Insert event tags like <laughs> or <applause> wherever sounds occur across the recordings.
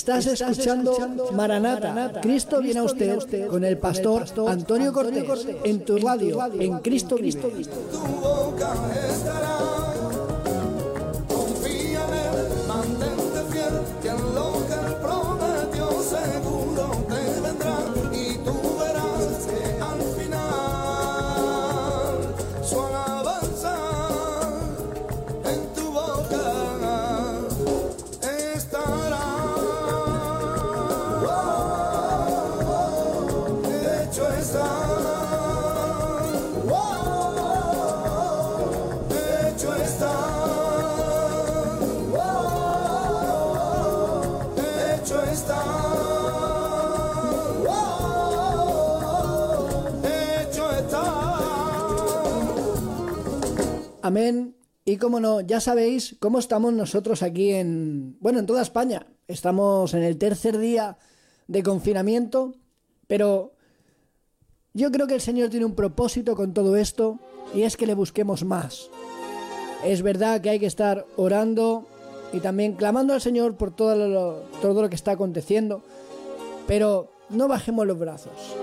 Estás escuchando Maranata, Cristo viene a usted con el pastor Antonio Cortés en tu radio, en Cristo Cristo. Tu boca estará. Amén. Y como no, ya sabéis cómo estamos nosotros aquí en, bueno, en toda España. Estamos en el tercer día de confinamiento, pero yo creo que el Señor tiene un propósito con todo esto y es que le busquemos más. Es verdad que hay que estar orando y también clamando al Señor por todo lo, todo lo que está aconteciendo, pero no bajemos los brazos.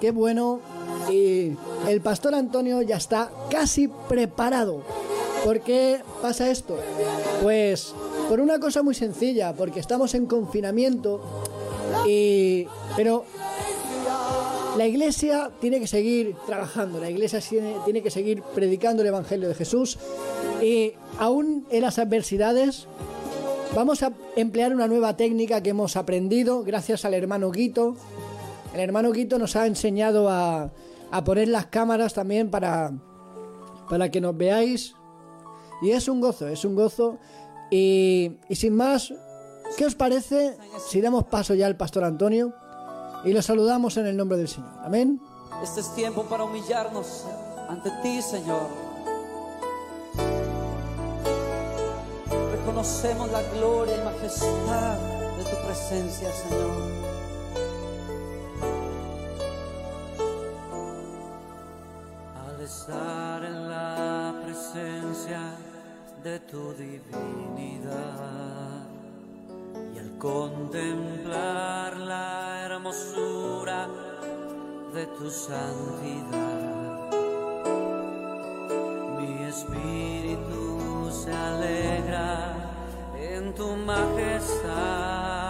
Qué bueno. Y el pastor Antonio ya está casi preparado. ¿Por qué pasa esto? Pues por una cosa muy sencilla, porque estamos en confinamiento y pero la iglesia tiene que seguir trabajando, la iglesia tiene, tiene que seguir predicando el evangelio de Jesús y aún en las adversidades vamos a emplear una nueva técnica que hemos aprendido gracias al hermano Guito. El hermano Guito nos ha enseñado a, a poner las cámaras también para, para que nos veáis. Y es un gozo, es un gozo. Y, y sin más, ¿qué os parece si damos paso ya al pastor Antonio y lo saludamos en el nombre del Señor? Amén. Este es tiempo para humillarnos ante ti, Señor. Reconocemos la gloria y majestad de tu presencia, Señor. Estar en la presencia de tu divinidad y al contemplar la hermosura de tu santidad, mi espíritu se alegra en tu majestad.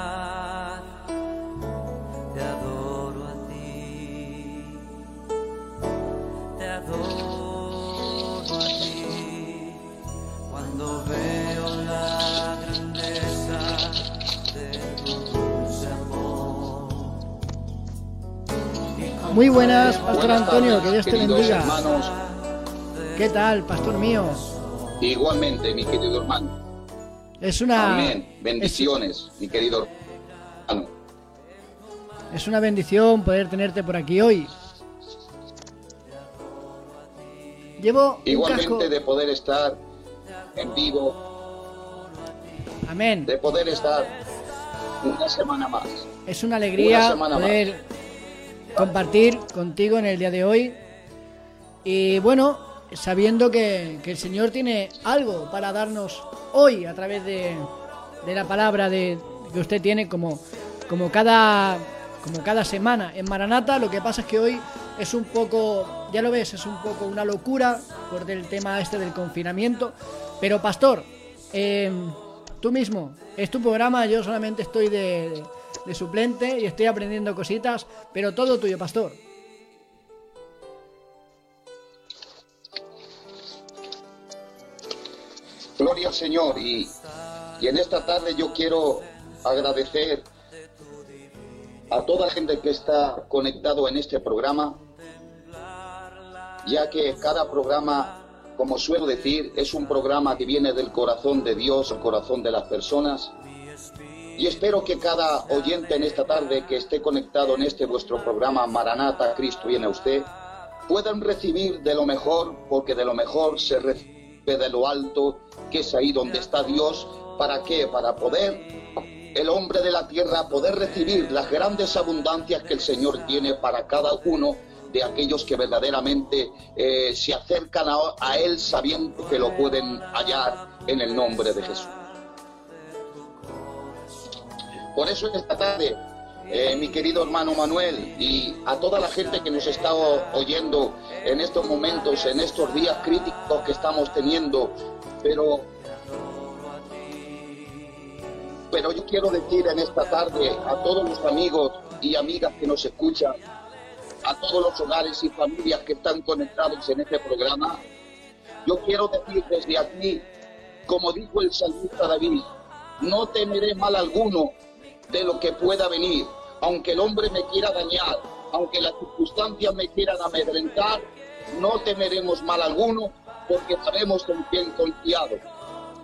Muy buenas, Pastor Buenas Antonio, tardes, que Dios te bendiga. hermanos. ¿Qué tal, Pastor mío? Igualmente, mi querido hermano. Es una, Amén. es, Bendiciones, mi querido hermano. es una bendición poder tenerte por aquí hoy. Llevo un casco. Igualmente de poder estar en vivo, Amén. de poder estar una semana más. Es una alegría Una poder compartir contigo en el día de hoy. Y bueno, sabiendo que, que el Señor tiene algo para darnos hoy a través de, de la palabra de, que usted tiene como, como, cada, como cada semana en Maranata. Lo que pasa es que hoy es un poco, ya lo ves, es un poco una locura por el tema este del confinamiento. Pero pastor, eh, tú mismo, es tu programa, yo solamente estoy de, de- de suplente y estoy aprendiendo cositas, pero todo tuyo, pastor. Gloria al Señor. Y, y en esta tarde yo quiero agradecer a toda la gente que está conectado en este programa, ya que cada programa, como suelo decir, es un programa que viene del corazón de Dios, el corazón de las personas. Y espero que cada oyente en esta tarde que esté conectado en este vuestro programa Maranata, Cristo viene a usted, puedan recibir de lo mejor, porque de lo mejor se recibe de lo alto, que es ahí donde está Dios. ¿Para qué? Para poder el hombre de la tierra poder recibir las grandes abundancias que el Señor tiene para cada uno de aquellos que verdaderamente eh, se acercan a, a Él sabiendo que lo pueden hallar en el nombre de Jesús. Por eso esta tarde, eh, mi querido hermano Manuel y a toda la gente que nos está oyendo en estos momentos, en estos días críticos que estamos teniendo, pero pero yo quiero decir en esta tarde a todos los amigos y amigas que nos escuchan, a todos los hogares y familias que están conectados en este programa, yo quiero decir desde aquí, como dijo el salmista David, no temeré mal alguno de lo que pueda venir, aunque el hombre me quiera dañar, aunque las circunstancias me quieran amedrentar, no temeremos mal alguno, porque sabemos en quién confiado.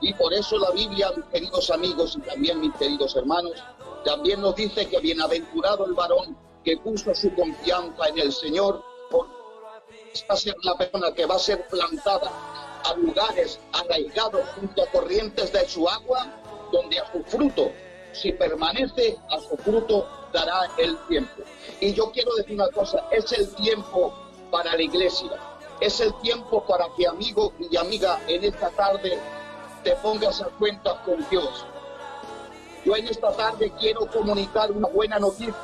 Y por eso la Biblia, mis queridos amigos y también mis queridos hermanos, también nos dice que bienaventurado el varón que puso su confianza en el Señor, va a ser la persona que va a ser plantada a lugares arraigados junto a corrientes de su agua, donde a su fruto, si permanece, a su fruto dará el tiempo. Y yo quiero decir una cosa, es el tiempo para la iglesia, es el tiempo para que amigo y amiga en esta tarde te pongas a cuentas con Dios. Yo en esta tarde quiero comunicar una buena noticia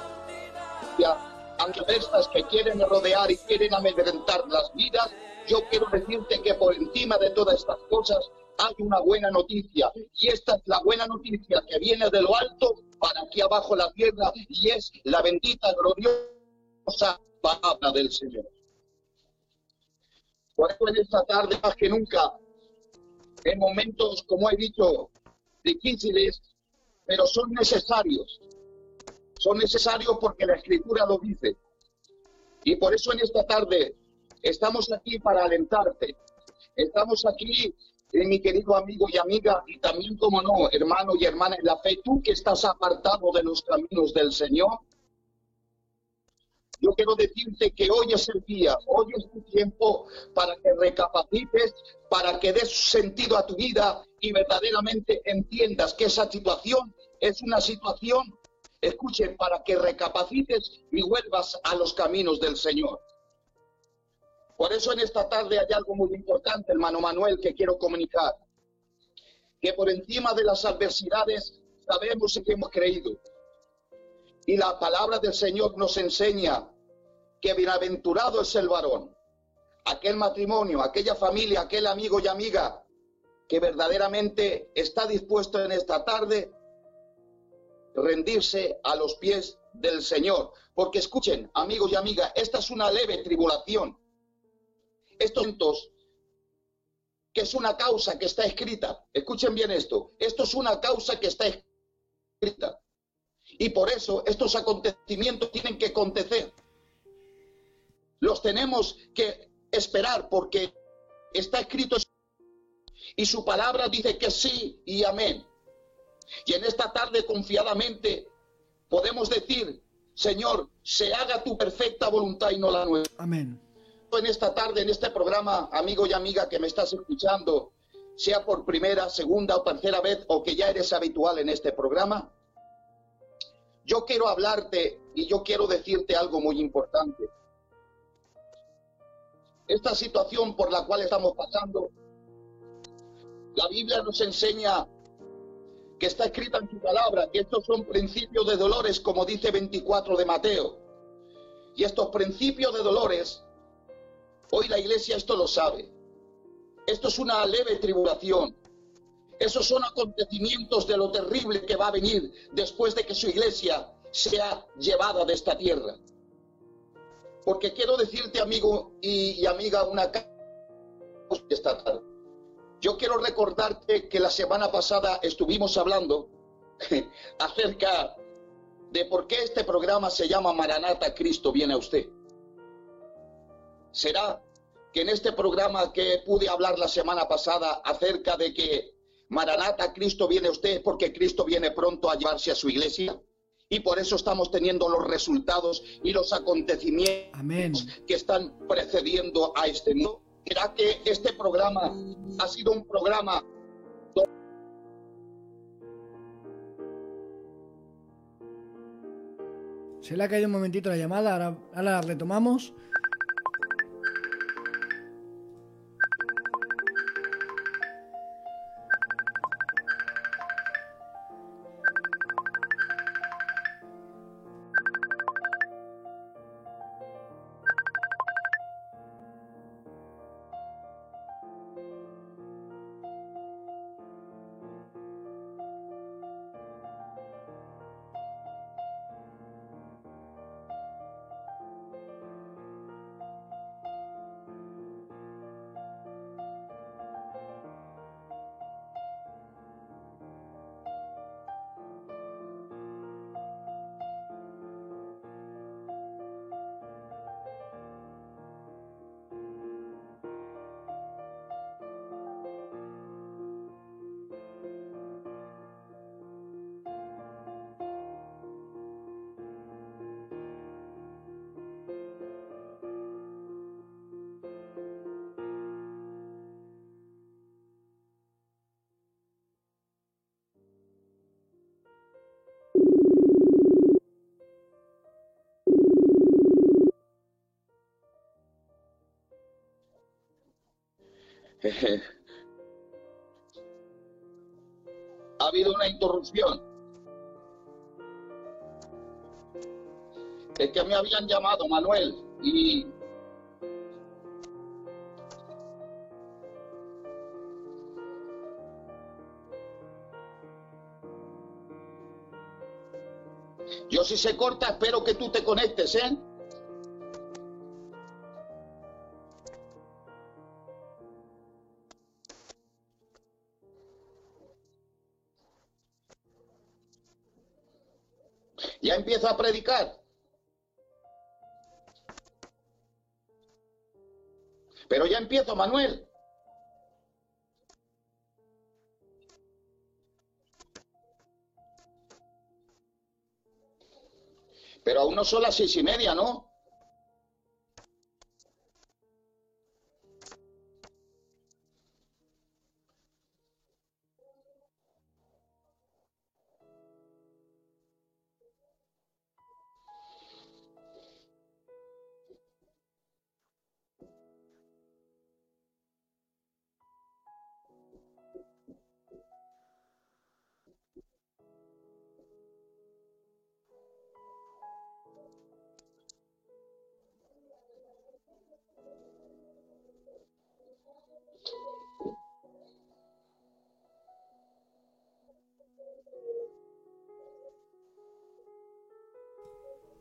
ante estas que quieren rodear y quieren amedrentar las vidas, yo quiero decirte que por encima de todas estas cosas hay una buena noticia. Y esta es la buena noticia que viene de lo alto para aquí abajo la tierra y es la bendita, gloriosa palabra del Señor. Por eso en esta tarde, más que nunca, en momentos, como he dicho, difíciles, pero son necesarios. Son necesarios porque la Escritura lo dice. Y por eso en esta tarde estamos aquí para alentarte. Estamos aquí, eh, mi querido amigo y amiga, y también, como no, hermano y hermana en la fe, tú que estás apartado de los caminos del Señor, yo quiero decirte que hoy es el día, hoy es tu tiempo para que recapacites, para que des sentido a tu vida y verdaderamente entiendas que esa situación es una situación, escuche, para que recapacites y vuelvas a los caminos del Señor. Por eso en esta tarde hay algo muy importante, hermano Manuel, que quiero comunicar. Que por encima de las adversidades sabemos en que hemos creído. Y la palabra del Señor nos enseña que bienaventurado es el varón, aquel matrimonio, aquella familia, aquel amigo y amiga que verdaderamente está dispuesto en esta tarde rendirse a los pies del Señor. Porque escuchen, amigos y amigas, esta es una leve tribulación. Estos eventos, que es una causa que está escrita, escuchen bien esto, esto es una causa que está escrita. Y por eso estos acontecimientos tienen que acontecer. Los tenemos que esperar porque está escrito y su palabra dice que sí y amén. Y en esta tarde confiadamente podemos decir, Señor, se haga tu perfecta voluntad y no la nuestra. Amén. En esta tarde, en este programa, amigo y amiga que me estás escuchando, sea por primera, segunda o tercera vez o que ya eres habitual en este programa, yo quiero hablarte y yo quiero decirte algo muy importante. Esta situación por la cual estamos pasando, la Biblia nos enseña que está escrita en su palabra, que estos son principios de dolores, como dice 24 de Mateo. Y estos principios de dolores, hoy la iglesia esto lo sabe. Esto es una leve tribulación. Esos son acontecimientos de lo terrible que va a venir después de que su iglesia sea llevada de esta tierra. Porque quiero decirte, amigo y, amiga, una esta tarde. Yo quiero recordarte que la semana pasada estuvimos hablando <laughs> acerca de por qué este programa se llama Maranata, Cristo viene a usted. ¿Será que en este programa que pude hablar la semana pasada acerca de que Maranata, Cristo viene usted porque Cristo viene pronto a llevarse a su iglesia? Y por eso estamos teniendo los resultados y los acontecimientos Amén. que están precediendo a este mundo. ¿Será que este programa ha sido un programa Se le ha caído un momentito la llamada, ahora, ahora la retomamos. <laughs> ha habido una interrupción. Es que me habían llamado, Manuel, y Yo si se corta, espero que tú te conectes, ¿eh? Ya empiezo a predicar. Pero ya empiezo, Manuel. Pero aún no son las seis y media, ¿no?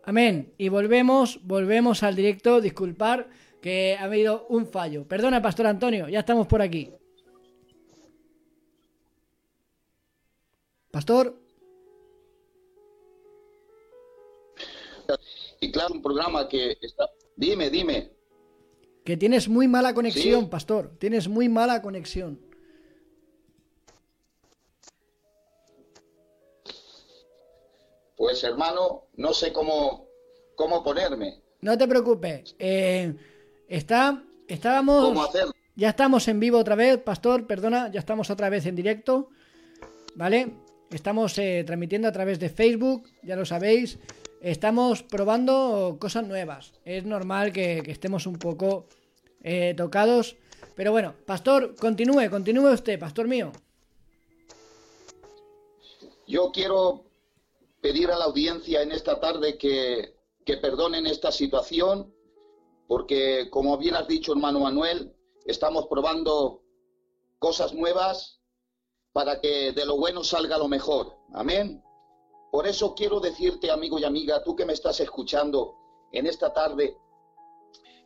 Amén. Y volvemos, volvemos al directo. Disculpar que ha habido un fallo. Perdona, Pastor Antonio, ya estamos por aquí. Pastor, Y claro, un programa que está... Dime, dime. que tienes muy mala conexión, Sí. Pastor. Tienes muy mala conexión. Pues hermano, no sé cómo, cómo ponerme, No te preocupes. Eh, está, estábamos, cómo hacerlo. ya estamos en vivo otra vez, Pastor. Perdona, ya estamos otra vez en directo. ¿Vale? Estamos eh, transmitiendo a través de Facebook, ya lo sabéis. Estamos probando cosas nuevas. Es normal que, que estemos un poco eh, tocados. Pero bueno, Pastor, continúe, continúe usted, Pastor mío. Yo quiero pedir a la audiencia en esta tarde que, que perdonen esta situación, porque como bien has dicho, hermano Manuel, estamos probando cosas nuevas para que de lo bueno salga lo mejor. Amén. Por eso quiero decirte, amigo y amiga, tú que me estás escuchando en esta tarde,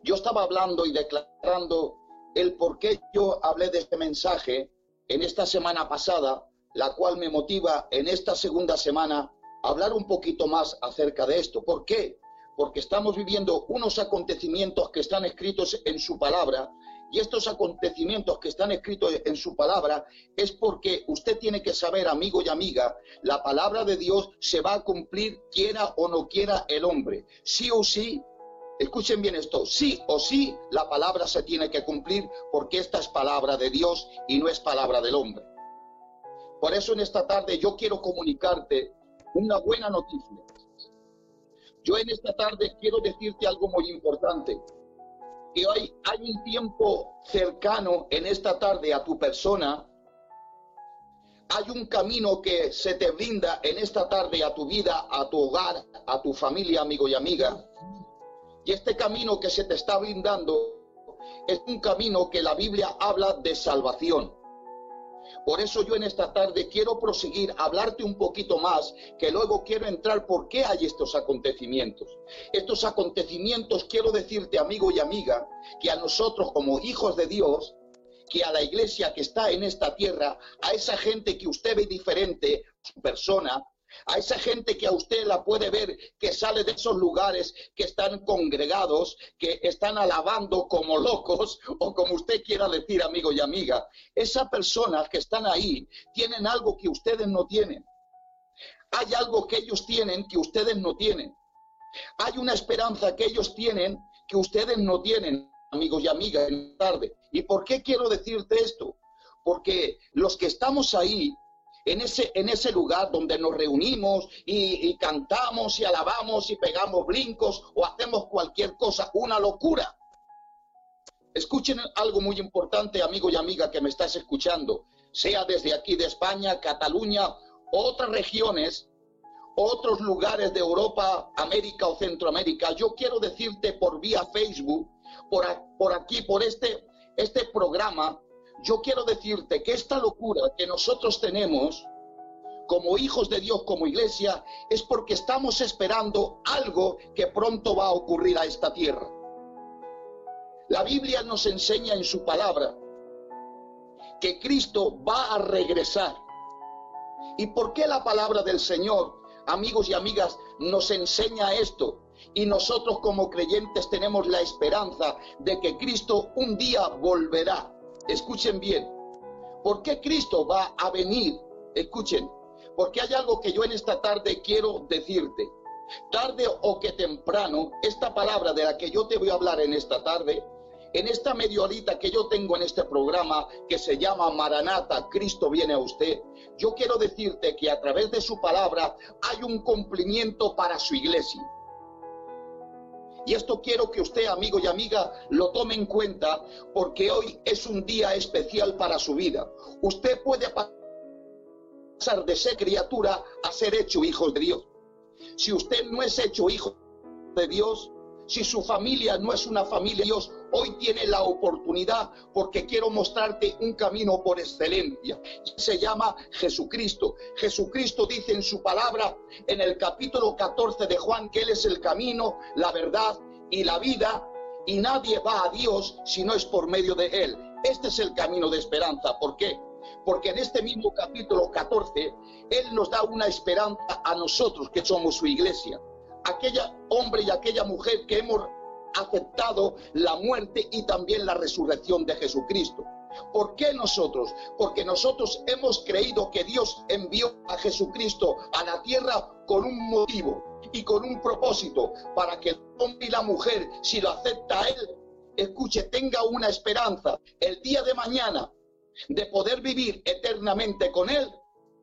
yo estaba hablando y declarando el por qué yo hablé de este mensaje en esta semana pasada, la cual me motiva en esta segunda semana hablar un poquito más acerca de esto. ¿Por qué? Porque estamos viviendo unos acontecimientos que están escritos en su palabra y estos acontecimientos que están escritos en su palabra es porque usted tiene que saber, amigo y amiga, la palabra de Dios se va a cumplir quiera o no quiera el hombre. Sí o sí, escuchen bien esto, sí o sí la palabra se tiene que cumplir porque esta es palabra de Dios y no es palabra del hombre. Por eso en esta tarde yo quiero comunicarte una buena noticia. Yo en esta tarde quiero decirte algo muy importante. Que hoy hay un tiempo cercano en esta tarde a tu persona. Hay un camino que se te brinda en esta tarde a tu vida, a tu hogar, a tu familia, amigo y amiga. Y este camino que se te está brindando es un camino que la Biblia habla de salvación. Por eso yo en esta tarde quiero proseguir, hablarte un poquito más, que luego quiero entrar por qué hay estos acontecimientos. Estos acontecimientos, quiero decirte, amigo y amiga, que a nosotros como hijos de Dios, que a la iglesia que está en esta tierra, a esa gente que usted ve diferente, su persona, a esa gente que a usted la puede ver que sale de esos lugares que están congregados, que están alabando como locos o como usted quiera decir, amigo y amiga. Esas personas que están ahí tienen algo que ustedes no tienen. Hay algo que ellos tienen que ustedes no tienen. Hay una esperanza que ellos tienen que ustedes no tienen, amigos y amigas, en tarde. ¿Y por qué quiero decirte esto? Porque los que estamos ahí en ese, en ese lugar donde nos reunimos y, cantamos y alabamos y pegamos brincos o hacemos cualquier cosa, una locura. Escuchen algo muy importante, amigo y amiga que me estás escuchando, sea desde aquí de España, Cataluña, otras regiones. otros lugares de Europa, América o Centroamérica, yo quiero decirte por vía Facebook, por, por aquí, por este, este programa, yo quiero decirte que esta locura que nosotros tenemos como hijos de Dios, como iglesia, es porque estamos esperando algo que pronto va a ocurrir a esta tierra. La Biblia nos enseña en su palabra que Cristo va a regresar. ¿Y por qué la palabra del Señor, amigos y amigas, nos enseña esto? Y nosotros como creyentes tenemos la esperanza de que Cristo un día volverá. Escuchen bien. ¿Por qué Cristo va a venir? Escuchen. Porque hay algo que yo en esta tarde quiero decirte. Tarde o que temprano, esta palabra de la que yo te voy a hablar en esta tarde, en esta media horita que yo tengo en este programa que se llama Maranata, Cristo viene a usted, yo quiero decirte que a través de su palabra hay un cumplimiento para su iglesia. Y esto quiero que usted, amigo y amiga, lo tome en cuenta porque hoy es un día especial para su vida. Usted puede pasar de ser criatura a ser hecho hijo de Dios. Si usted no es hecho hijo de Dios, si su familia no es una familia Dios, hoy tiene la oportunidad porque quiero mostrarte un camino por excelencia. Se llama Jesucristo. Jesucristo dice en su palabra en el capítulo 14 de Juan que Él es el camino, la verdad y la vida y nadie va a Dios si no es por medio de Él. Este es el camino de esperanza. ¿Por qué? Porque en este mismo capítulo 14, Él nos da una esperanza a nosotros que somos su iglesia. Aquella hombre y aquella mujer que hemos aceptado la muerte y también la resurrección de Jesucristo. ¿Por qué nosotros? Porque nosotros hemos creído que Dios envió a Jesucristo a la tierra con un motivo y con un propósito para que el hombre y la mujer, si lo acepta Él, escuche, tenga una esperanza el día de mañana de poder vivir eternamente con Él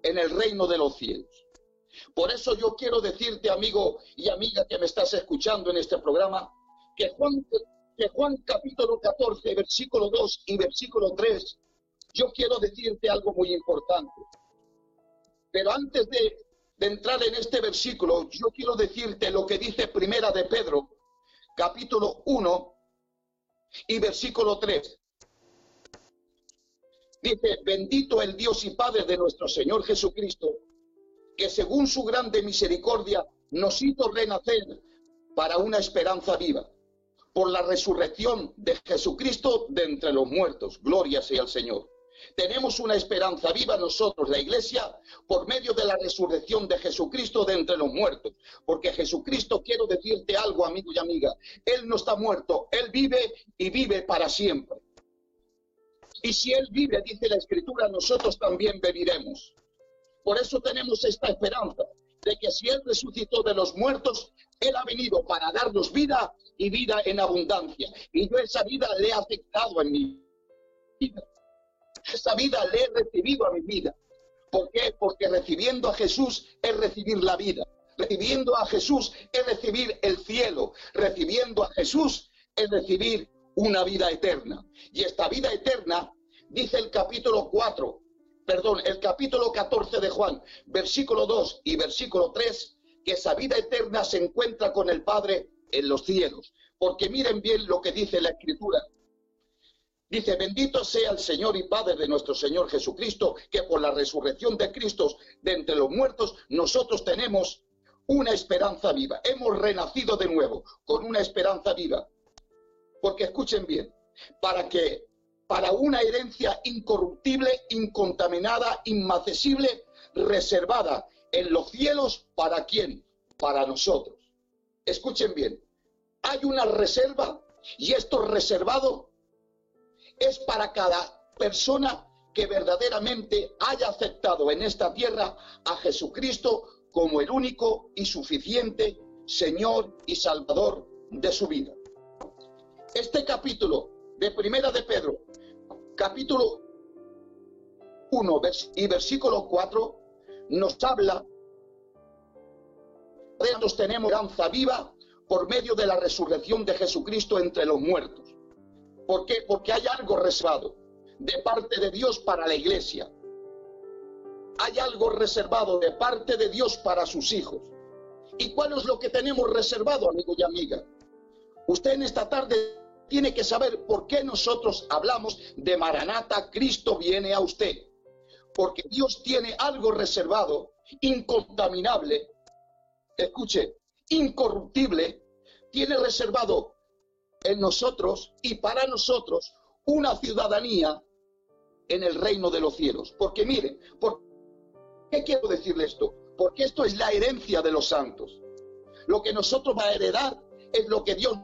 en el reino de los cielos. Por eso yo quiero decirte, amigo y amiga que me estás escuchando en este programa, que Juan, capítulo 14, versículo 2 y versículo 3, yo quiero decirte algo muy importante. Pero antes de, de entrar en este versículo, yo quiero decirte lo que dice Primera de Pedro, capítulo 1 y versículo 3. Dice, bendito el Dios y Padre de nuestro Señor Jesucristo, que según su grande misericordia nos hizo renacer para una esperanza viva, por la resurrección de Jesucristo de entre los muertos. Gloria sea al Señor. Tenemos una esperanza viva nosotros, la iglesia, por medio de la resurrección de Jesucristo de entre los muertos. Porque Jesucristo, quiero decirte algo, amigo y amiga, Él no está muerto, Él vive y vive para siempre. Y si Él vive, dice la Escritura, nosotros también viviremos. Por eso tenemos esta esperanza de que si Él resucitó de los muertos, Él ha venido para darnos vida y vida en abundancia. Y yo esa vida le he aceptado en mi. Esa vida le he recibido a mi vida. ¿Por qué? Porque recibiendo a Jesús es recibir la vida. Recibiendo a Jesús es recibir el cielo. Recibiendo a Jesús es recibir una vida eterna. Y esta vida eterna, dice el capítulo 4, perdón, el capítulo 14 de Juan, versículo 2 y versículo 3, que esa vida eterna se encuentra con el Padre en los cielos. Porque miren bien lo que dice la Escritura. Dice, bendito sea el Señor y Padre de nuestro Señor Jesucristo, que por la resurrección de Cristo de entre los muertos, nosotros tenemos una esperanza viva. Hemos renacido de nuevo con una esperanza viva. Porque escuchen bien, para que para una herencia incorruptible, incontaminada, inmacesible, reservada en los cielos, ¿para quién? Para nosotros. Escuchen bien, hay una reserva y esto reservado es para cada persona que verdaderamente haya aceptado en esta tierra a Jesucristo como el único y suficiente Señor y Salvador de su vida. Este capítulo de Primera de Pedro, capítulo 1 y versículo 4, nos habla de nosotros tenemos esperanza viva por medio de la resurrección de Jesucristo entre los muertos. ¿Por qué? Porque hay algo reservado de parte de Dios para la iglesia. hay algo reservado de parte de Dios para sus hijos. ¿Y cuál es lo que tenemos reservado, amigo y amiga? Usted en esta tarde tiene que saber por qué nosotros hablamos de Maranata, Cristo viene a usted. Porque Dios tiene algo reservado, incontaminable, escuche, incorruptible, tiene reservado en nosotros y para nosotros una ciudadanía en el reino de los cielos. Porque mire, ¿por qué quiero decirle esto? Porque esto es la herencia de los santos. Lo que nosotros va a heredar es lo que Dios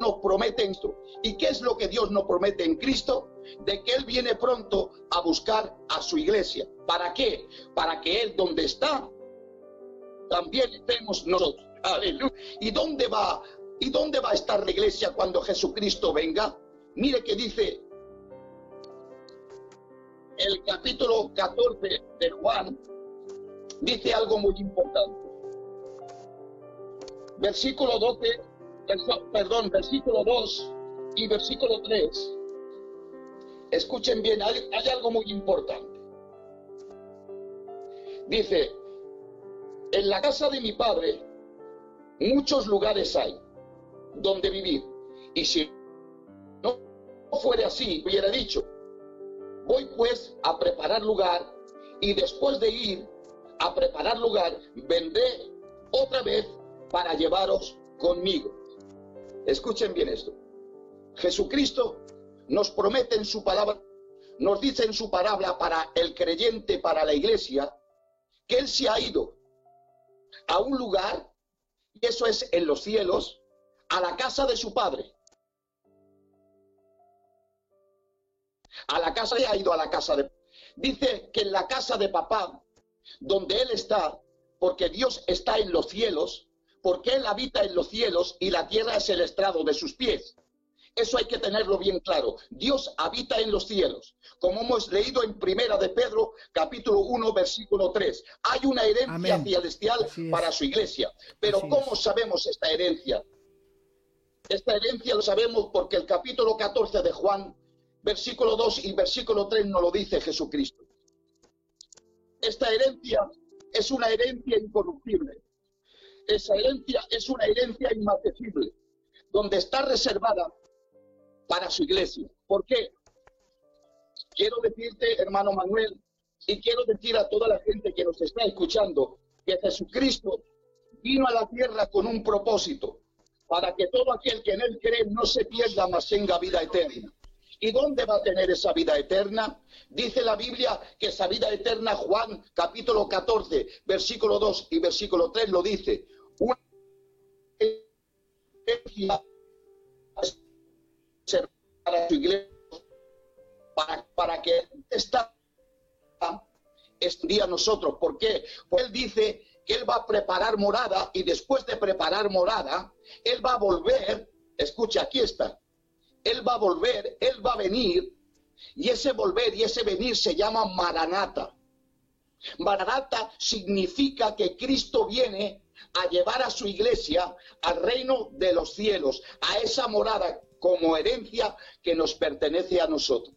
nos promete en esto. ¿Y qué es lo que Dios nos promete en Cristo? De que Él viene pronto a buscar a su iglesia. ¿Para qué? Para que Él donde está, también estemos nosotros. Aleluya. ¿Y dónde va? ¿Y dónde va a estar la iglesia cuando Jesucristo venga? Mire que dice el capítulo 14 de Juan, dice algo muy importante. Versículo 12, verso- perdón, versículo 2 y versículo 3. Escuchen bien, hay, hay algo muy importante. Dice, en la casa de mi padre muchos lugares hay donde vivir. Y si no fuera así, hubiera dicho, voy pues a preparar lugar y después de ir a preparar lugar, vendré otra vez para llevaros conmigo. Escuchen bien esto. Jesucristo nos promete en su palabra, nos dice en su palabra para el creyente, para la iglesia, que Él se ha ido a un lugar, y eso es en los cielos, a la casa de su Padre. A la casa de ha ido a la casa de dice que en la casa de papá, donde él está, porque Dios está en los cielos, porque él habita en los cielos y la tierra es el estrado de sus pies. Eso hay que tenerlo bien claro. Dios habita en los cielos. Como hemos leído en Primera de Pedro, capítulo 1, versículo 3. Hay una herencia Amén. celestial para su iglesia. Pero Así ¿cómo es. sabemos esta herencia? Esta herencia lo sabemos porque el capítulo 14 de Juan, versículo 2 y versículo 3 nos lo dice Jesucristo. Esta herencia es una herencia incorruptible. Esa herencia es una herencia inmarcesible, donde está reservada para su iglesia. ¿Por qué? Quiero decirte, hermano Manuel, y quiero decir a toda la gente que nos está escuchando, que Jesucristo vino a la tierra con un propósito, para que todo aquel que en él cree no se pierda, mas tenga vida eterna. ¿Y dónde va a tener esa vida eterna? Dice la Biblia que esa vida eterna, Juan capítulo 14, versículo 2 y versículo 3 lo dice. Una para su iglesia, para, que está este a nosotros. ¿Por qué? Porque él dice que él va a preparar morada y después de preparar morada, él va a volver, escucha, aquí está, él va a volver, él va a venir, y ese volver y ese venir se llama Maranata. Maranata significa que Cristo viene a llevar a su iglesia al reino de los cielos, a esa morada como herencia que nos pertenece a nosotros.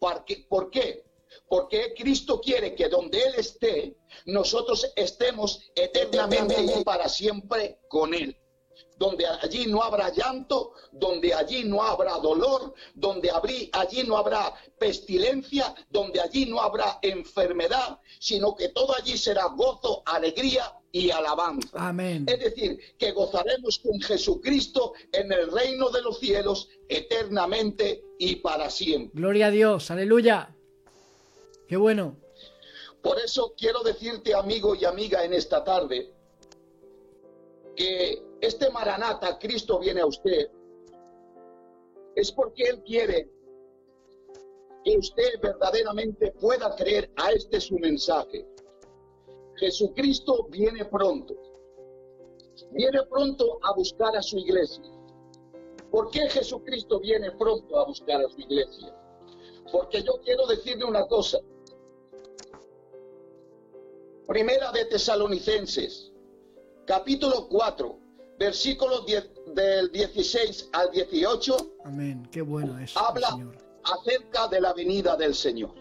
¿Por qué? ¿Por qué? Porque Cristo quiere que donde Él esté, nosotros estemos eternamente y para siempre con Él. Donde allí no habrá llanto, donde allí no habrá dolor, donde allí no habrá pestilencia, donde allí no habrá enfermedad, sino que todo allí será gozo, alegría y alabanza. Amén. Es decir, que gozaremos con Jesucristo en el reino de los cielos eternamente y para siempre. Gloria a Dios, aleluya. Qué bueno. Por eso quiero decirte, amigo y amiga, en esta tarde, que este Maranata, Cristo viene a usted, es porque Él quiere que usted verdaderamente pueda creer a este su mensaje. Jesucristo viene pronto. Viene pronto a buscar a su iglesia. ¿Por qué Jesucristo viene pronto a buscar a su iglesia? Porque yo quiero decirle una cosa. Primera de Tesalonicenses, capítulo 4, versículos 10 del 16 al 18, Amén. Qué bueno es. habla Señor. acerca de la venida del Señor.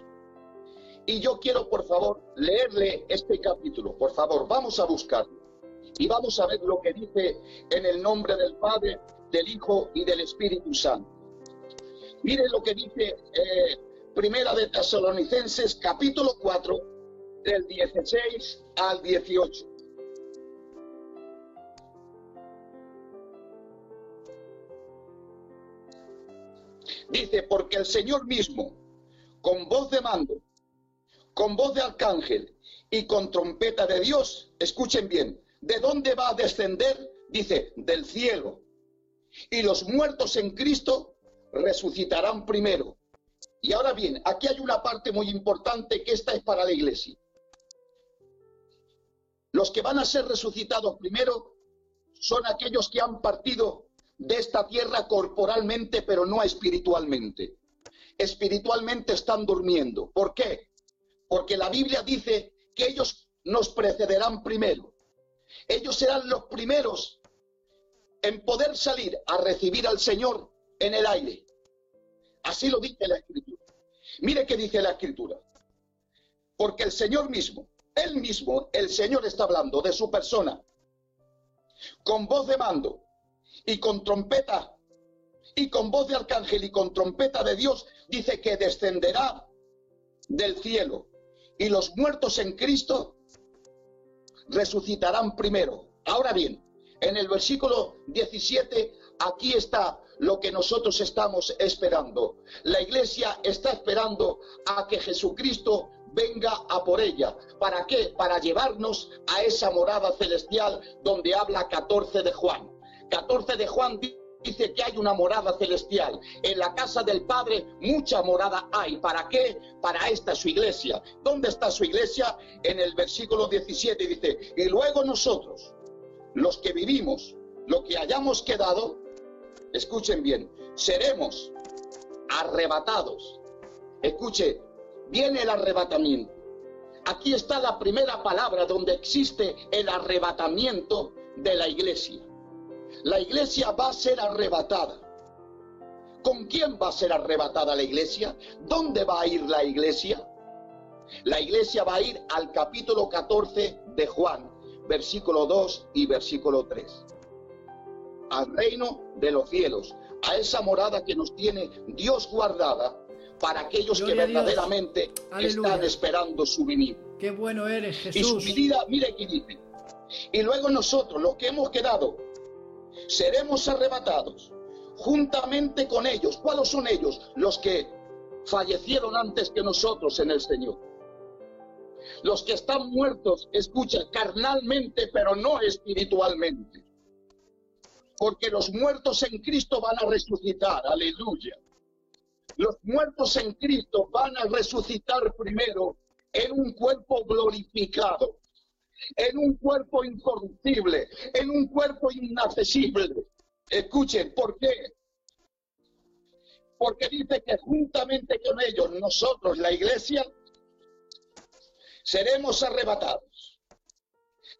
Y yo quiero, por favor, leerle este capítulo. Por favor, vamos a buscarlo. Y vamos a ver lo que dice en el nombre del Padre, del Hijo y del Espíritu Santo. Mire lo que dice eh, Primera de Tesalonicenses, capítulo 4, del 16 al 18. Dice, porque el Señor mismo, con voz de mando, con voz de arcángel y con trompeta de Dios, escuchen bien, ¿de dónde va a descender? Dice, del cielo. Y los muertos en Cristo resucitarán primero. Y ahora bien, aquí hay una parte muy importante que esta es para la iglesia. Los que van a ser resucitados primero son aquellos que han partido de esta tierra corporalmente, pero no espiritualmente. Espiritualmente están durmiendo. ¿Por qué? Porque la Biblia dice que ellos nos precederán primero. Ellos serán los primeros en poder salir a recibir al Señor en el aire. Así lo dice la Escritura. Mire qué dice la Escritura. Porque el Señor mismo, él mismo, el Señor está hablando de su persona, con voz de mando y con trompeta, y con voz de arcángel y con trompeta de Dios, dice que descenderá del cielo. Y los muertos en Cristo resucitarán primero. Ahora bien, en el versículo 17, aquí está lo que nosotros estamos esperando. La iglesia está esperando a que Jesucristo venga a por ella. ¿Para qué? Para llevarnos a esa morada celestial donde habla 14 de Juan. 14 de Juan dice que hay una morada celestial. En la casa del Padre mucha morada hay. ¿Para qué? Para esta su iglesia. ¿Dónde está su iglesia? En el versículo 17 dice, y luego nosotros, los que vivimos, lo que hayamos quedado, escuchen bien, seremos arrebatados. Escuche, viene el arrebatamiento. Aquí está la primera palabra donde existe el arrebatamiento de la iglesia. La iglesia va a ser arrebatada. ¿Con quién va a ser arrebatada la iglesia? ¿Dónde va a ir la iglesia? La iglesia va a ir al capítulo 14 de Juan, versículo 2 y versículo 3. Al reino de los cielos, a esa morada que nos tiene Dios guardada para aquellos Gloria que verdaderamente están esperando su venida. Qué bueno eres, Y su Jesús. venida, mire aquí dice. Y luego nosotros, los que hemos quedado, seremos arrebatados juntamente con ellos. ¿Cuáles son ellos? Los que fallecieron antes que nosotros en el Señor. Los que están muertos, escucha, carnalmente, pero no espiritualmente. Porque los muertos en Cristo van a resucitar, aleluya. Los muertos en Cristo van a resucitar primero en un cuerpo glorificado, en un cuerpo incorruptible, en un cuerpo inaccesible. Escuchen, ¿por qué? Porque dice que juntamente con ellos, nosotros, la iglesia, seremos arrebatados.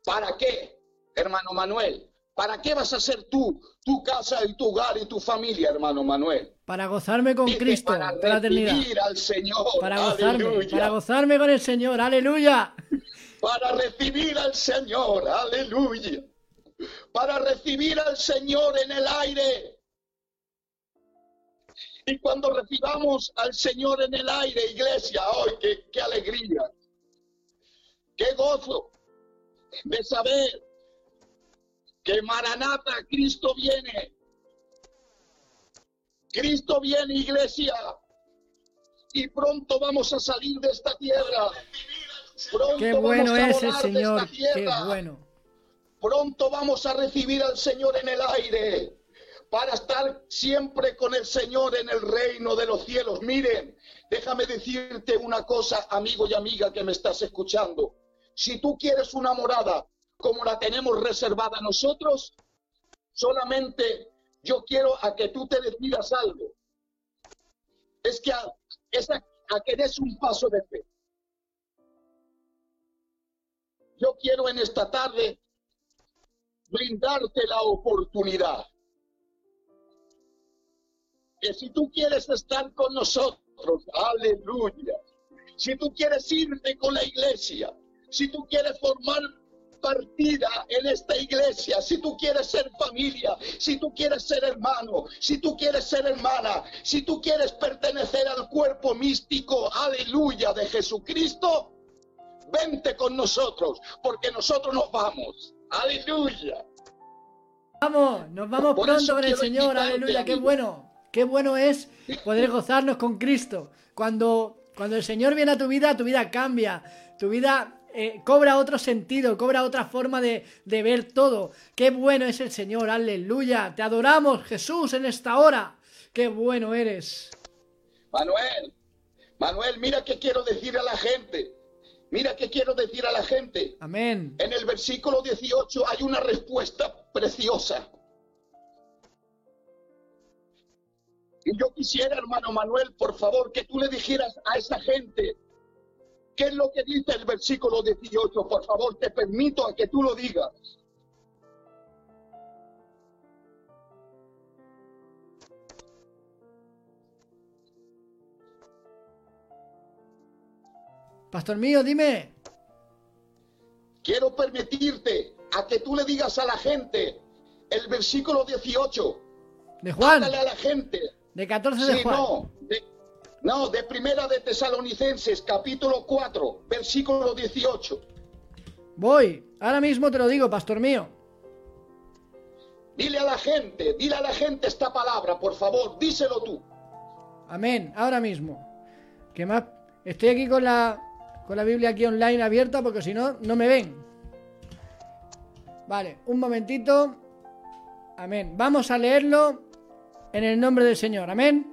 ¿Para qué, hermano Manuel? ¿Para qué vas a ser tú, tu casa y tu hogar y tu familia, hermano Manuel? Para gozarme con Dice, Cristo, para la eternidad. al Señor. Para gozarme, aleluya. para gozarme con el Señor. Aleluya. Para recibir al Señor, aleluya, para recibir al Señor en el aire. Y cuando recibamos al Señor en el aire, iglesia, ¡ay, qué, qué alegría! ¡Qué gozo de saber que Maranata, Cristo viene! Cristo viene, iglesia, y pronto vamos a salir de esta tierra. Pronto Qué vamos bueno a es el volar de Señor. Qué bueno. Pronto vamos a recibir al Señor en el aire para estar siempre con el Señor en el reino de los cielos. Miren, déjame decirte una cosa, amigo y amiga que me estás escuchando. Si tú quieres una morada como la tenemos reservada nosotros, solamente yo quiero a que tú te decidas algo. Es que a, es a, a que des un paso de fe. Yo quiero en esta tarde brindarte la oportunidad. Que si tú quieres estar con nosotros, aleluya, si tú quieres irte con la iglesia, si tú quieres formar partida en esta iglesia, si tú quieres ser familia, si tú quieres ser hermano, si tú quieres ser hermana, si tú quieres pertenecer al cuerpo místico, aleluya, de Jesucristo, vente con nosotros, porque nosotros nos vamos. Aleluya. Vamos, nos vamos Por pronto con el Señor, aleluya, qué bueno, qué bueno es poder gozarnos con Cristo. Cuando, cuando el Señor viene a tu vida, tu vida cambia, tu vida eh, cobra otro sentido, cobra otra forma de, de ver todo. Qué bueno es el Señor, aleluya, te adoramos Jesús en esta hora, qué bueno eres. Manuel, Manuel, mira qué quiero decir a la gente. Mira qué quiero decir a la gente. Amén. En el versículo 18 hay una respuesta preciosa. Y yo quisiera, hermano Manuel, por favor, que tú le dijeras a esa gente qué es lo que dice el versículo 18. Por favor, te permito a que tú lo digas. Pastor mío, dime. Quiero permitirte a que tú le digas a la gente el versículo 18. De Juan, Háblale a la gente. de 14 de Sí, Juan. no, de, no, de Primera de Tesalonicenses, capítulo 4, versículo 18. Voy, ahora mismo te lo digo, pastor mío. Dile a la gente, dile a la gente esta palabra, por favor, díselo tú. Amén, ahora mismo. Que más estoy aquí con la con la Biblia aquí online abierta porque si no no me ven. Vale, un momentito. Amén. Vamos a leerlo en el nombre del Señor. Amén.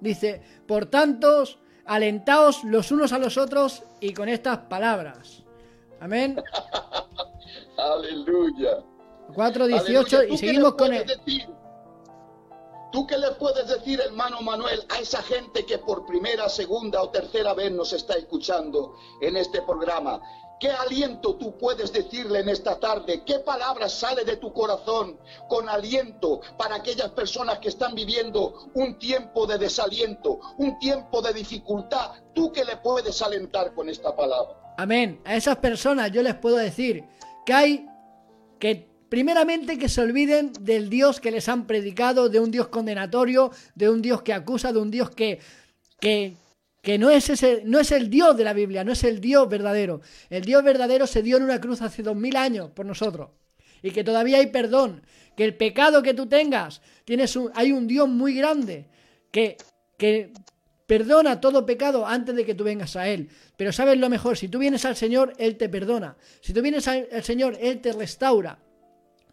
Dice, "Por tanto, alentaos los unos a los otros y con estas palabras." Amén. <laughs> Aleluya. 4:18 Aleluya. y ¿Tú qué seguimos con él. ¿Tú qué le puedes decir, hermano Manuel, a esa gente que por primera, segunda o tercera vez nos está escuchando en este programa? ¿Qué aliento tú puedes decirle en esta tarde? ¿Qué palabras sale de tu corazón con aliento para aquellas personas que están viviendo un tiempo de desaliento, un tiempo de dificultad? ¿Tú qué le puedes alentar con esta palabra? Amén. A esas personas yo les puedo decir que hay que primeramente que se olviden del Dios que les han predicado, de un Dios condenatorio, de un Dios que acusa, de un Dios que que que no es ese no es el Dios de la Biblia, no es el Dios verdadero. El Dios verdadero se dio en una cruz hace dos mil años por nosotros y que todavía hay perdón, que el pecado que tú tengas tienes hay un Dios muy grande que que Perdona todo pecado antes de que tú vengas a Él. Pero sabes lo mejor, si tú vienes al Señor, Él te perdona. Si tú vienes al Señor, Él te restaura.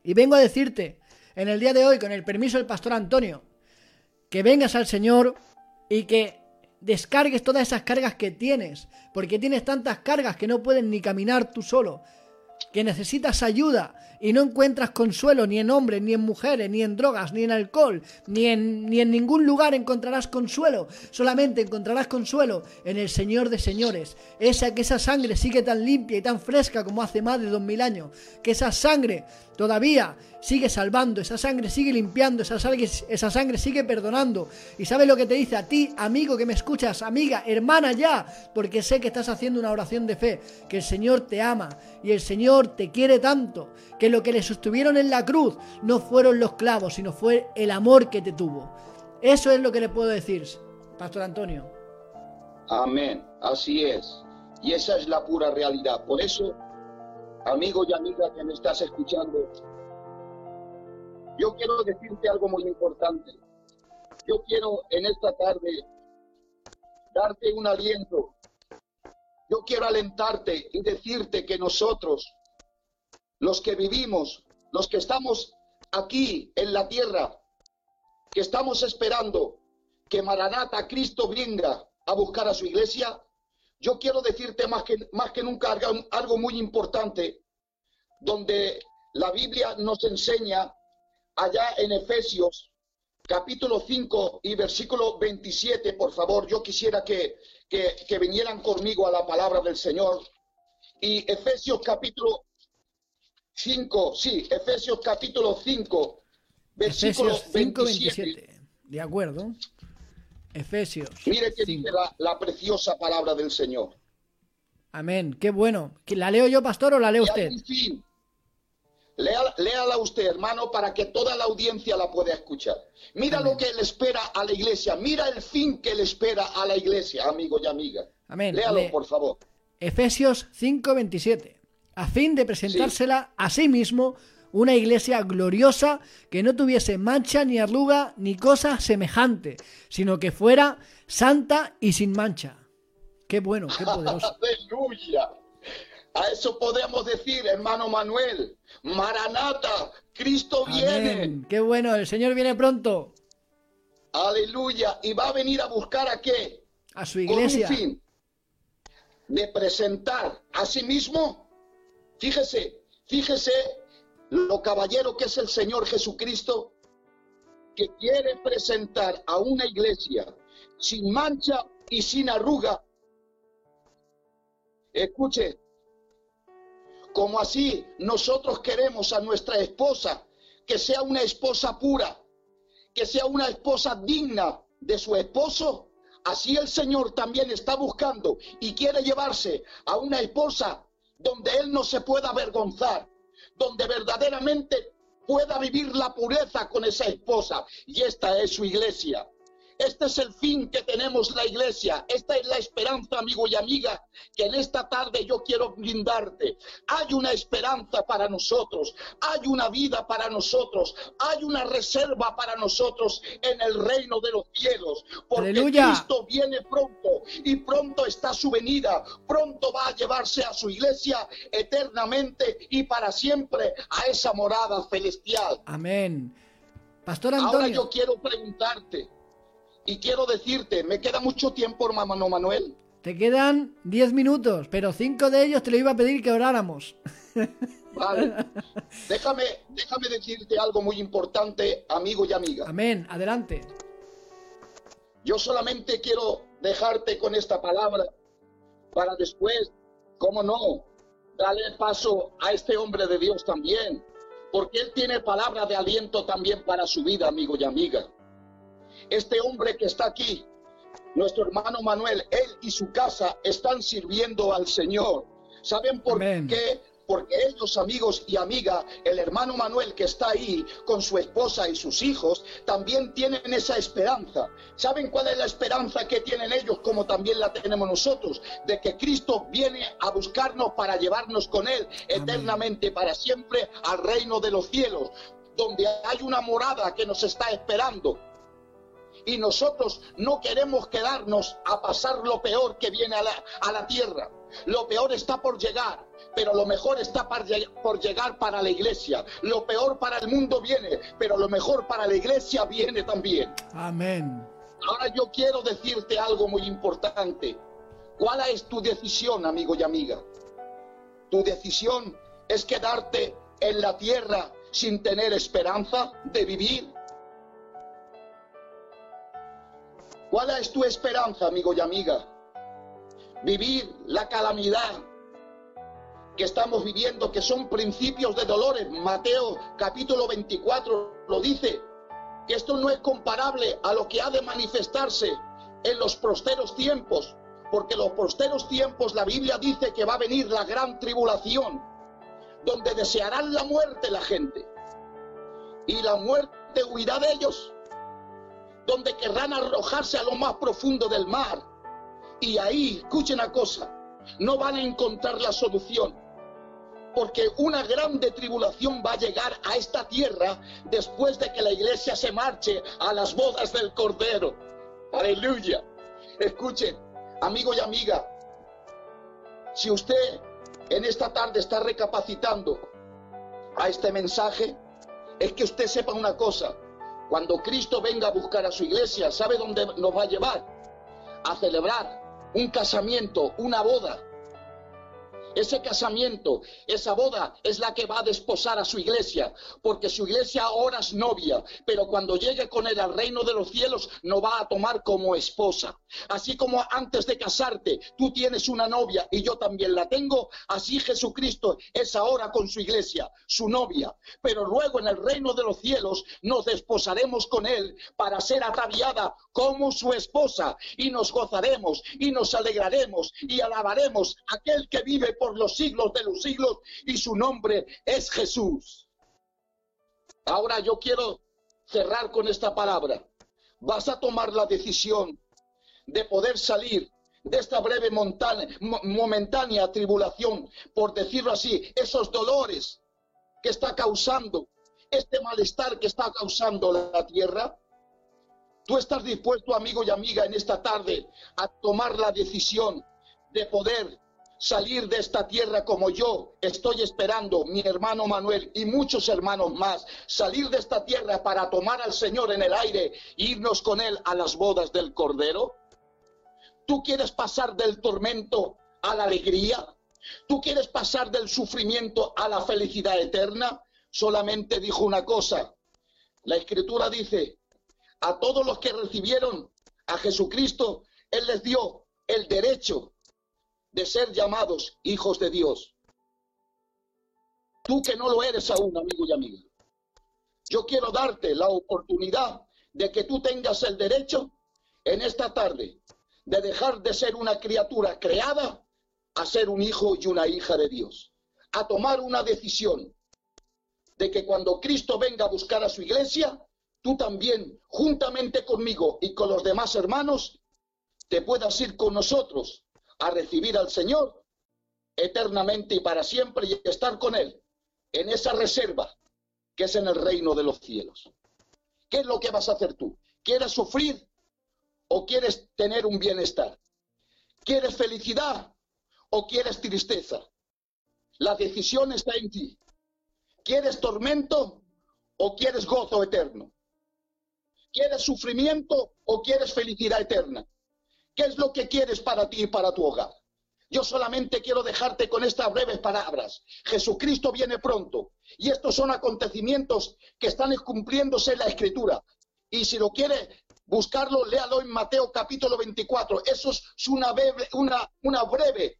Y vengo a decirte, en el día de hoy, con el permiso del pastor Antonio, que vengas al Señor y que descargues todas esas cargas que tienes. Porque tienes tantas cargas que no puedes ni caminar tú solo. Que necesitas ayuda y no encuentras consuelo ni en hombres, ni en mujeres, ni en drogas, ni en alcohol, ni en, ni en ningún lugar encontrarás consuelo. Solamente encontrarás consuelo en el Señor de señores. Esa que esa sangre sigue tan limpia y tan fresca como hace más de dos mil años. Que esa sangre todavía sigue salvando, esa sangre sigue limpiando, esa sangre, esa sangre sigue perdonando. Y sabes lo que te dice a ti, amigo que me escuchas, amiga, hermana ya, porque sé que estás haciendo una oración de fe, que el Señor te ama y el Señor te quiere tanto, que lo que le sostuvieron en la cruz no fueron los clavos, sino fue el amor que te tuvo. Eso es lo que le puedo decir, Pastor Antonio. Amén, así es. Y esa es la pura realidad. Por eso, amigo y amiga que me estás escuchando, yo quiero decirte algo muy importante. Yo quiero en esta tarde darte un aliento. Yo quiero alentarte y decirte que nosotros, los que vivimos, los que estamos aquí en la tierra, que estamos esperando que Maranata, Cristo venga a buscar a su iglesia, yo quiero decirte más que, más que nunca algo, muy importante, donde la Biblia nos enseña allá en Efesios capítulo 5 y versículo 27, por favor, yo quisiera que, que, que vinieran conmigo a la palabra del Señor. Y Efesios capítulo 5, sí, Efesios capítulo 5, versículo Efesios 5, 27. 27. De acuerdo. Efesios. Mire que 5. dice la, la preciosa palabra del Señor. Amén. Qué bueno. ¿Que ¿La leo yo, pastor, o la lee usted? fin. Lea- léala usted, hermano, para que toda la audiencia la pueda escuchar. Mira Amén. lo que le espera a la iglesia. Mira el fin que le espera a la iglesia, amigo y amiga. Amén. Léalo, por favor. Efesios 5:27, a fin de presentársela a sí mismo una iglesia gloriosa que no tuviese mancha ni arruga ni cosa semejante, sino que fuera santa y sin mancha. Qué bueno, qué poderoso. <laughs> Aleluya. A eso podemos decir, hermano Manuel, Maranata, Cristo viene. Amén. Qué bueno, el Señor viene pronto Aleluya. Y va a venir a buscar a qué? a su Con un iglesia. fin de presentar a sí mismo. Fíjese, fíjese lo caballero que es el Señor Jesucristo, que quiere presentar a una iglesia sin mancha y sin arruga. Escuche, como así nosotros queremos a nuestra esposa que sea una esposa pura, que sea una esposa digna de su esposo, así el Señor también está buscando y quiere llevarse a una esposa donde Él no se pueda avergonzar, donde verdaderamente pueda vivir la pureza con esa esposa. Y esta es su iglesia. Este es el fin que tenemos la iglesia. Esta es la esperanza, amigo y amiga, que en esta tarde yo quiero brindarte. Hay una esperanza para nosotros. Hay una vida para nosotros. Hay una reserva para nosotros en el reino de los cielos. Porque Aleluya. Cristo viene pronto y pronto está su venida. Pronto va a llevarse a su iglesia eternamente y para siempre a esa morada celestial. Amén. Pastor Ahora Antonio, yo quiero preguntarte y quiero decirte, ¿me queda mucho tiempo, hermano Manuel? te quedan 10 minutos, pero 5 de ellos te lo iba a pedir que oráramos. <laughs> Vale. déjame, déjame decirte algo muy importante, amigo y amiga. Amén. Adelante. Yo solamente quiero dejarte con esta palabra para después, cómo no, darle paso a este hombre de Dios también, porque él tiene palabra de aliento también para su vida, amigo y amiga. Este hombre que está aquí, nuestro hermano Manuel, él y su casa están sirviendo al Señor. ¿Saben por Amén. qué? Porque ellos, amigos y amigas, el hermano Manuel que está ahí con su esposa y sus hijos, también tienen esa esperanza. ¿Saben cuál es la esperanza que tienen ellos como también la tenemos nosotros? De que Cristo viene a buscarnos para llevarnos con Él eternamente, para siempre, al reino de los cielos, donde hay una morada que nos está esperando y nosotros no queremos quedarnos a pasar lo peor que viene a la, a la tierra. Lo peor está por llegar, pero lo mejor está por llegar para la iglesia. Lo peor para el mundo viene, pero lo mejor para la iglesia viene también. Amén. Ahora yo quiero decirte algo muy importante. ¿Cuál es tu decisión, amigo y amiga? Tu decisión es quedarte en la tierra sin tener esperanza de vivir. ¿Cuál es tu esperanza, amigo y amiga? Vivir la calamidad que estamos viviendo, que son principios de dolores. Mateo capítulo 24 lo dice, que esto no es comparable a lo que ha de manifestarse en los posteros tiempos, porque los posteros tiempos la Biblia dice que va a venir la gran tribulación, donde desearán la muerte la gente, y la muerte huirá de ellos, donde querrán arrojarse a lo más profundo del mar, y ahí, escuchen una cosa, no van a encontrar la solución, porque una grande tribulación va a llegar a esta tierra después de que la iglesia se marche a las bodas del Cordero. Aleluya. Escuchen, amigo y amiga, si usted en esta tarde está recapacitando a este mensaje, es que usted sepa una cosa. Cuando Cristo venga a buscar a su iglesia, ¿sabe dónde nos va a llevar? A celebrar un casamiento, una boda. Ese casamiento, esa boda es la que va a desposar a su iglesia, porque su iglesia ahora es novia, pero cuando llegue con él al reino de los cielos no va a tomar como esposa. Así como antes de casarte tú tienes una novia y yo también la tengo, así Jesucristo es ahora con su iglesia, su novia. Pero luego en el reino de los cielos nos desposaremos con él para ser ataviada como su esposa y nos gozaremos y nos alegraremos y alabaremos a aquel que vive por los siglos de los siglos y su nombre es Jesús. Ahora yo quiero cerrar con esta palabra. Vas a tomar la decisión de poder salir de esta breve montan- mo- momentánea tribulación, por decirlo así, esos dolores que está causando, este malestar que está causando la tierra. Tú estás dispuesto, amigo y amiga, en esta tarde a tomar la decisión de poder salir de esta tierra como yo estoy esperando, mi hermano Manuel y muchos hermanos más, salir de esta tierra para tomar al Señor en el aire e irnos con Él a las bodas del Cordero? ¿Tú quieres pasar del tormento a la alegría? ¿Tú quieres pasar del sufrimiento a la felicidad eterna? Solamente dijo una cosa. La escritura dice, a todos los que recibieron a Jesucristo, Él les dio el derecho de ser llamados hijos de Dios. Tú que no lo eres aún, amigo y amiga. Yo quiero darte la oportunidad de que tú tengas el derecho en esta tarde de dejar de ser una criatura creada a ser un hijo y una hija de Dios. A tomar una decisión de que cuando Cristo venga a buscar a su iglesia, tú también, juntamente conmigo y con los demás hermanos, te puedas ir con nosotros a recibir al Señor eternamente y para siempre y estar con Él en esa reserva que es en el reino de los cielos. ¿Qué es lo que vas a hacer tú? ¿Quieres sufrir o quieres tener un bienestar? ¿Quieres felicidad o quieres tristeza? La decisión está en ti. ¿Quieres tormento o quieres gozo eterno? ¿Quieres sufrimiento o quieres felicidad eterna? ¿Qué es lo que quieres para ti y para tu hogar? Yo solamente quiero dejarte con estas breves palabras. Jesucristo viene pronto y estos son acontecimientos que están cumpliéndose en la Escritura. Y si lo quiere buscarlo, léalo en Mateo capítulo 24. Eso es una breve, una breve,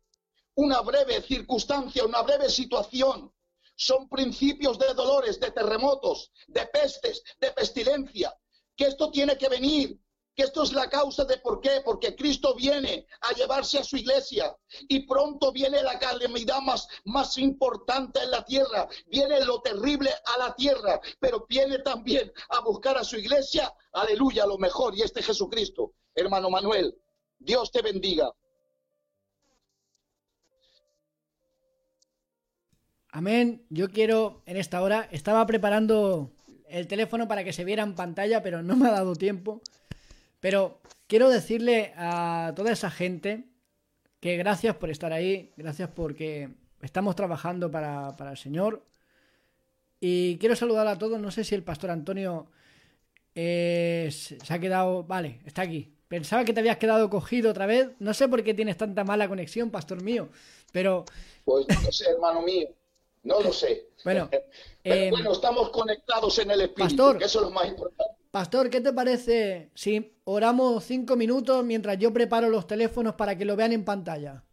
una breve circunstancia, una breve situación. Son principios de dolores, de terremotos, de pestes, de pestilencia. Que esto tiene que venir, que esto es la causa de por qué, porque Cristo viene a llevarse a su iglesia y pronto viene la calamidad más, más importante en la tierra, viene lo terrible a la tierra, pero viene también a buscar a su iglesia, aleluya, lo mejor, y este Jesucristo, hermano Manuel, Dios te bendiga. Amén. Yo quiero en esta hora, estaba preparando el teléfono para que se viera en pantalla, pero no me ha dado tiempo. Pero quiero decirle a toda esa gente que gracias por estar ahí, gracias porque estamos trabajando para, para el Señor. Y quiero saludar a todos, no sé si el pastor Antonio eh, se ha quedado, vale, está aquí. Pensaba que te habías quedado cogido otra vez, no sé por qué tienes tanta mala conexión, pastor mío, pero Pues no sé, hermano mío, no lo sé. Bueno, <laughs> Pero eh, bueno, estamos conectados en el Espíritu, Pastor. que eso es lo más importante. Pastor, ¿qué te parece si oramos cinco minutos mientras yo preparo los teléfonos para que lo vean en pantalla?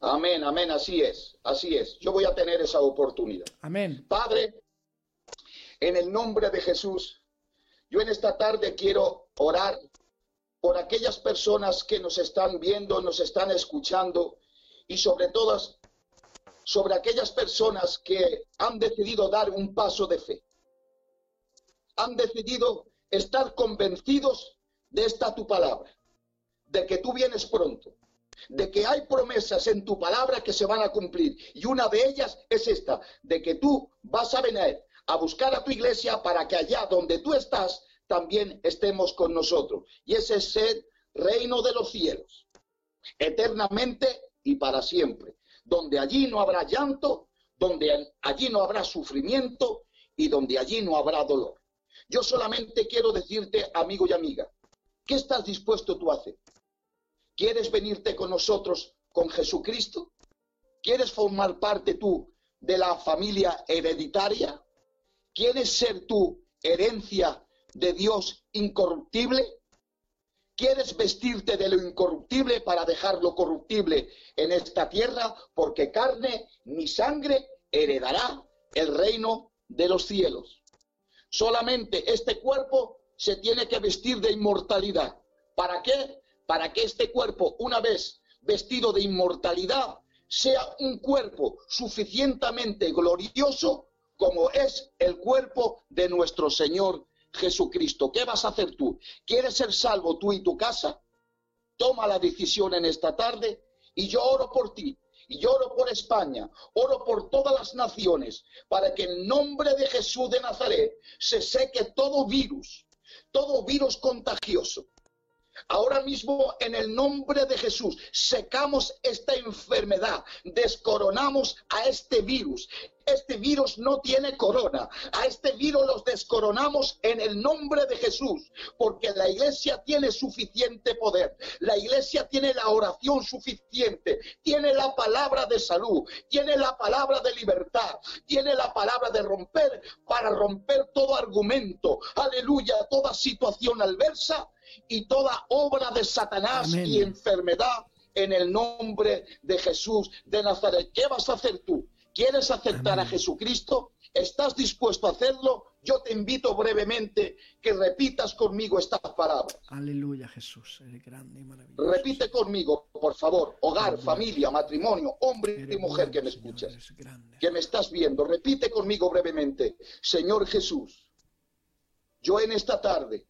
Amén, amén, así es, así es. Yo voy a tener esa oportunidad. Amén. Padre, en el nombre de Jesús, yo en esta tarde quiero orar por aquellas personas que nos están viendo, nos están escuchando y sobre todas, sobre aquellas personas que han decidido dar un paso de fe. Han decidido estar convencidos de esta tu palabra, de que tú vienes pronto, de que hay promesas en tu palabra que se van a cumplir. Y una de ellas es esta, de que tú vas a venir a buscar a tu iglesia para que allá donde tú estás, también estemos con nosotros. Y ese es el reino de los cielos, eternamente y para siempre, donde allí no habrá llanto, donde allí no habrá sufrimiento y donde allí no habrá dolor. Yo solamente quiero decirte, amigo y amiga, ¿qué estás dispuesto tú a hacer? ¿Quieres venirte con nosotros con Jesucristo? ¿Quieres formar parte tú de la familia hereditaria? ¿Quieres ser tú herencia de Dios incorruptible? ¿Quieres vestirte de lo incorruptible para dejar lo corruptible en esta tierra? Porque carne ni sangre heredará el reino de los cielos. Solamente este cuerpo se tiene que vestir de inmortalidad. ¿Para qué? Para que este cuerpo, una vez vestido de inmortalidad, sea un cuerpo suficientemente glorioso como es el cuerpo de nuestro Señor Jesucristo. ¿Qué vas a hacer tú? ¿Quieres ser salvo tú y tu casa? Toma la decisión en esta tarde y yo oro por ti. Y yo oro por España, oro por todas las naciones, para que en nombre de Jesús de Nazaret se seque todo virus, todo virus contagioso, Ahora mismo, en el nombre de Jesús, secamos esta enfermedad, descoronamos a este virus. Este virus no tiene corona. A este virus los descoronamos en el nombre de Jesús, porque la iglesia tiene suficiente poder. La iglesia tiene la oración suficiente, tiene la palabra de salud, tiene la palabra de libertad, tiene la palabra de romper para romper todo argumento. Aleluya, toda situación adversa y toda obra de Satanás Amén. y enfermedad en el nombre de Jesús de Nazaret. ¿Qué vas a hacer tú? ¿Quieres aceptar a Jesucristo? ¿Estás dispuesto a hacerlo? Yo te invito brevemente que repitas conmigo estas palabras. Aleluya, Jesús, eres grande y maravilloso. Repite conmigo, por favor, hogar, Aleluya. familia, matrimonio, hombre Eres y mujer que me Señor, escuchas, que me estás viendo. Repite conmigo brevemente, Señor Jesús, yo en esta tarde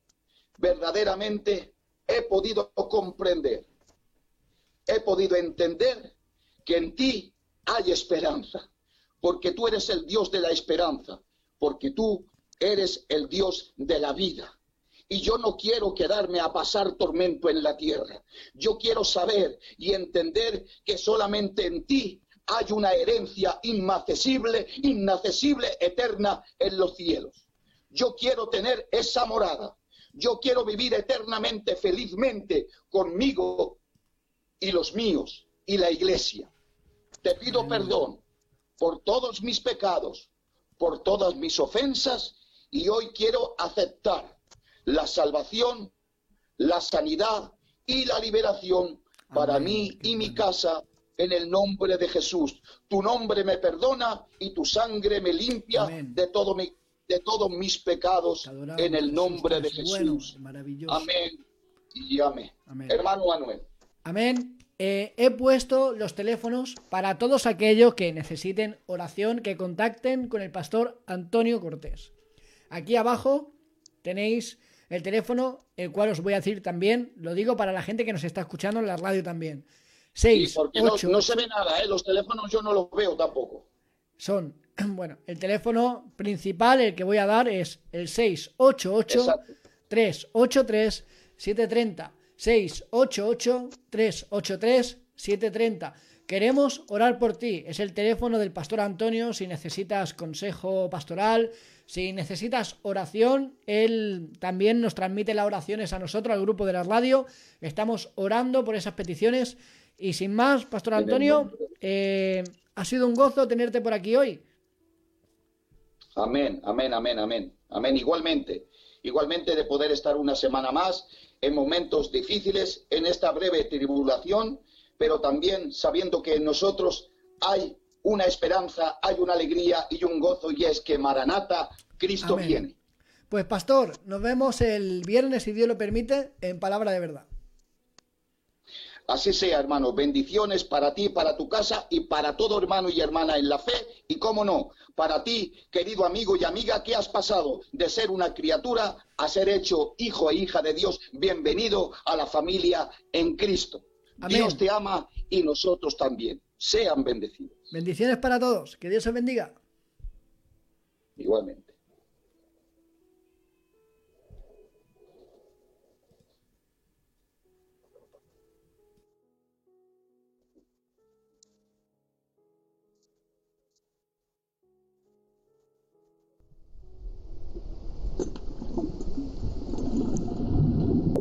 verdaderamente he podido comprender, he podido entender que en ti hay esperanza, porque tú eres el Dios de la esperanza, porque tú eres el Dios de la vida. Y yo no quiero quedarme a pasar tormento en la tierra. Yo quiero saber y entender que solamente en ti hay una herencia inaccesible, inaccesible, eterna en los cielos. Yo quiero tener esa morada. Yo quiero vivir eternamente, felizmente, conmigo y los míos y la iglesia. Te pido perdón por todos mis pecados, por todas mis ofensas, y hoy quiero aceptar la salvación, la sanidad y la liberación para Amén. mí y mi casa en el nombre de Jesús. Tu nombre me perdona y tu sangre me limpia Amén. de todo mi de todos mis pecados adoramos, en el nombre de bueno, Jesús. maravilloso. Amén y amén. Amén. Hermano Manuel. Amén. Eh, he puesto los teléfonos para todos aquellos que necesiten oración, que contacten con el pastor Antonio Cortés. Aquí abajo tenéis el teléfono, el cual os voy a decir también, lo digo para la gente que nos está escuchando en la radio también. Sí, 6, porque no, 8, no se ve nada, ¿eh? los teléfonos yo no los veo tampoco. son, <clears throat> bueno, el teléfono principal, el que voy a dar es el 688 Exacto. 383 730 688 383 730 Queremos orar por ti. Es el teléfono del pastor Antonio si necesitas consejo pastoral, si necesitas oración, él también nos transmite las oraciones a nosotros, al grupo de la radio. Estamos orando por esas peticiones. Y sin más, pastor Antonio, eh, ha sido un gozo tenerte por aquí hoy. Amén, amén, amén, amén. Amén. Igualmente, igualmente de poder estar una semana más en momentos difíciles, en esta breve tribulación, pero también sabiendo que en nosotros hay una esperanza, hay una alegría y un gozo, y es que Maranata, Cristo Amén. viene. Pues pastor, nos vemos el viernes, si Dios lo permite, en palabra de verdad. Así sea, hermano. Bendiciones para ti, para tu casa y para todo hermano y hermana en la fe. Y cómo no, para ti, querido amigo y amiga, que has pasado de ser una criatura a ser hecho hijo e hija de Dios. Bienvenido a la familia en Cristo. Amén. Dios te ama y nosotros también. Sean bendecidos. Bendiciones para todos. Que Dios os bendiga. Igualmente.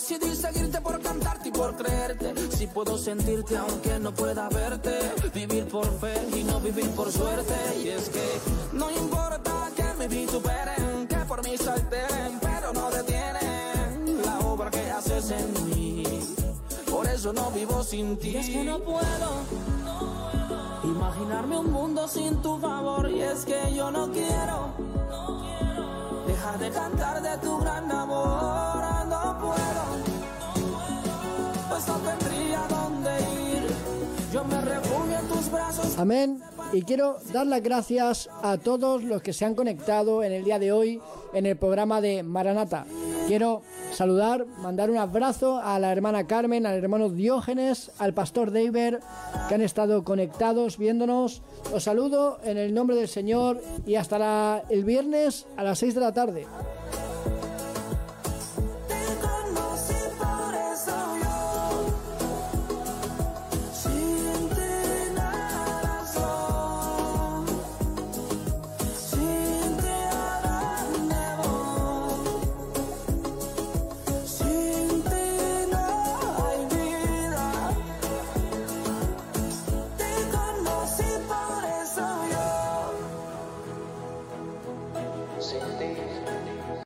decidí seguirte por cantarte y por creerte. Si puedo sentirte aunque no pueda verte. Vivir por fe y no vivir por suerte. Y es que no importa que me vituperen, que por mí se alteren, pero no detienen la obra que haces en mí. Por eso no vivo sin ti. es que no puedo imaginarme un mundo sin tu favor. Y es que yo no quiero dejar de cantar de tu gran amor. Amén. Y quiero dar las gracias a todos los que se han conectado en el día de hoy en el programa de Maranata. Quiero saludar, mandar un abrazo a la hermana Carmen, al hermano Diógenes, al pastor David, que han estado conectados viéndonos. Os saludo en el nombre del Señor y hasta el viernes a las 6 de la tarde.